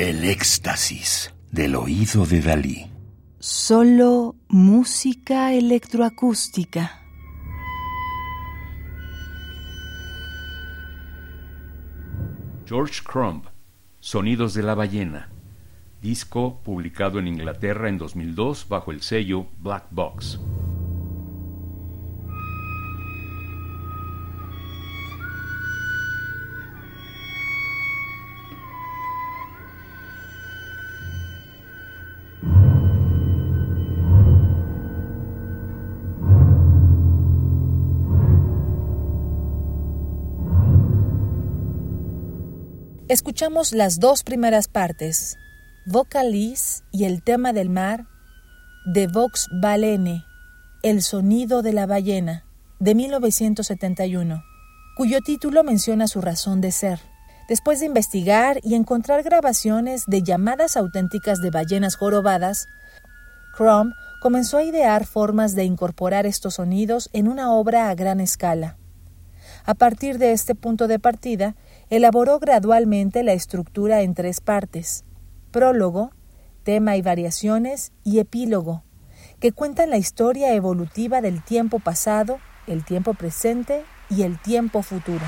El éxtasis del oído de Dalí. Solo música electroacústica. George Crumb, Sonidos de la ballena, disco publicado en Inglaterra en 2002 bajo el sello Black Box. Escuchamos las dos primeras partes, Vocalis y el tema del mar, de Vox Balene, El sonido de la ballena, de 1971, cuyo título menciona su razón de ser. Después de investigar y encontrar grabaciones de llamadas auténticas de ballenas jorobadas, Crumb comenzó a idear formas de incorporar estos sonidos en una obra a gran escala. A partir de este punto de partida, elaboró gradualmente la estructura en tres partes, prólogo, tema y variaciones y epílogo, que cuentan la historia evolutiva del tiempo pasado, el tiempo presente y el tiempo futuro.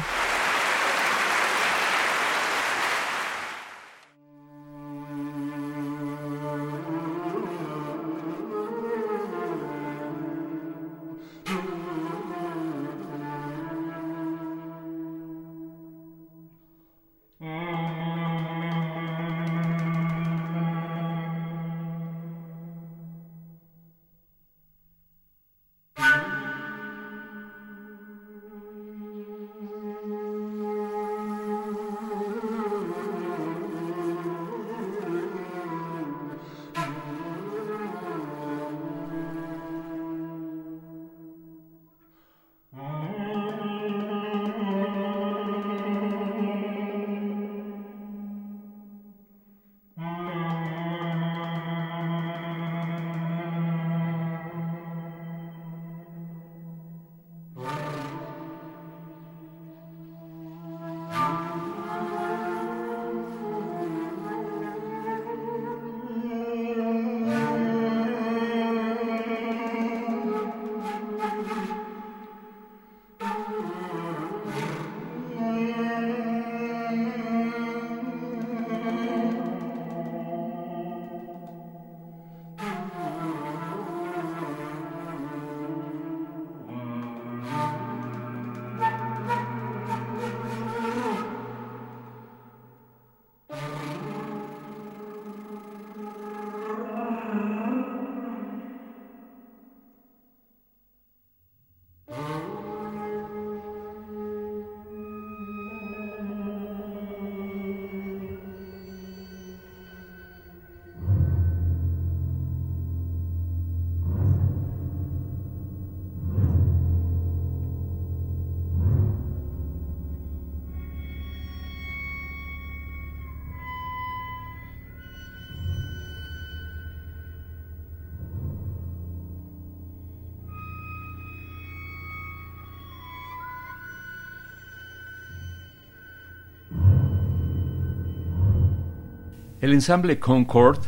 El ensamble Concord,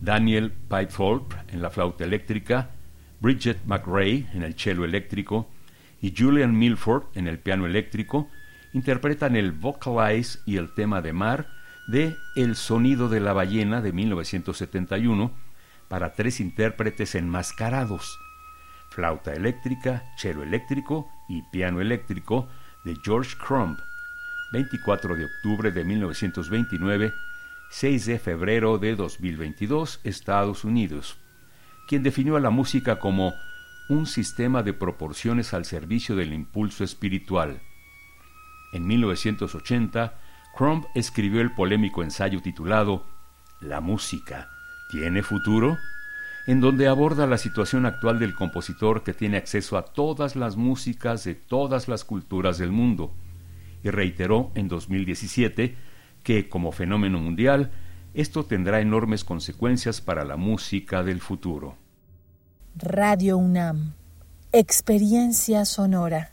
Daniel Pipefolk en la flauta eléctrica, Bridget McRae en el cello eléctrico y Julian Milford en el piano eléctrico interpretan el Vocalize y el tema de mar de El sonido de la ballena de 1971 para tres intérpretes enmascarados, flauta eléctrica, cello eléctrico y piano eléctrico de George Crumb, 24 de octubre de 1929 6 de febrero de 2022, Estados Unidos, quien definió a la música como un sistema de proporciones al servicio del impulso espiritual. En 1980, Crumb escribió el polémico ensayo titulado La música, ¿tiene futuro? en donde aborda la situación actual del compositor que tiene acceso a todas las músicas de todas las culturas del mundo, y reiteró en 2017 que, como fenómeno mundial, esto tendrá enormes consecuencias para la música del futuro. Radio UNAM. Experiencia sonora.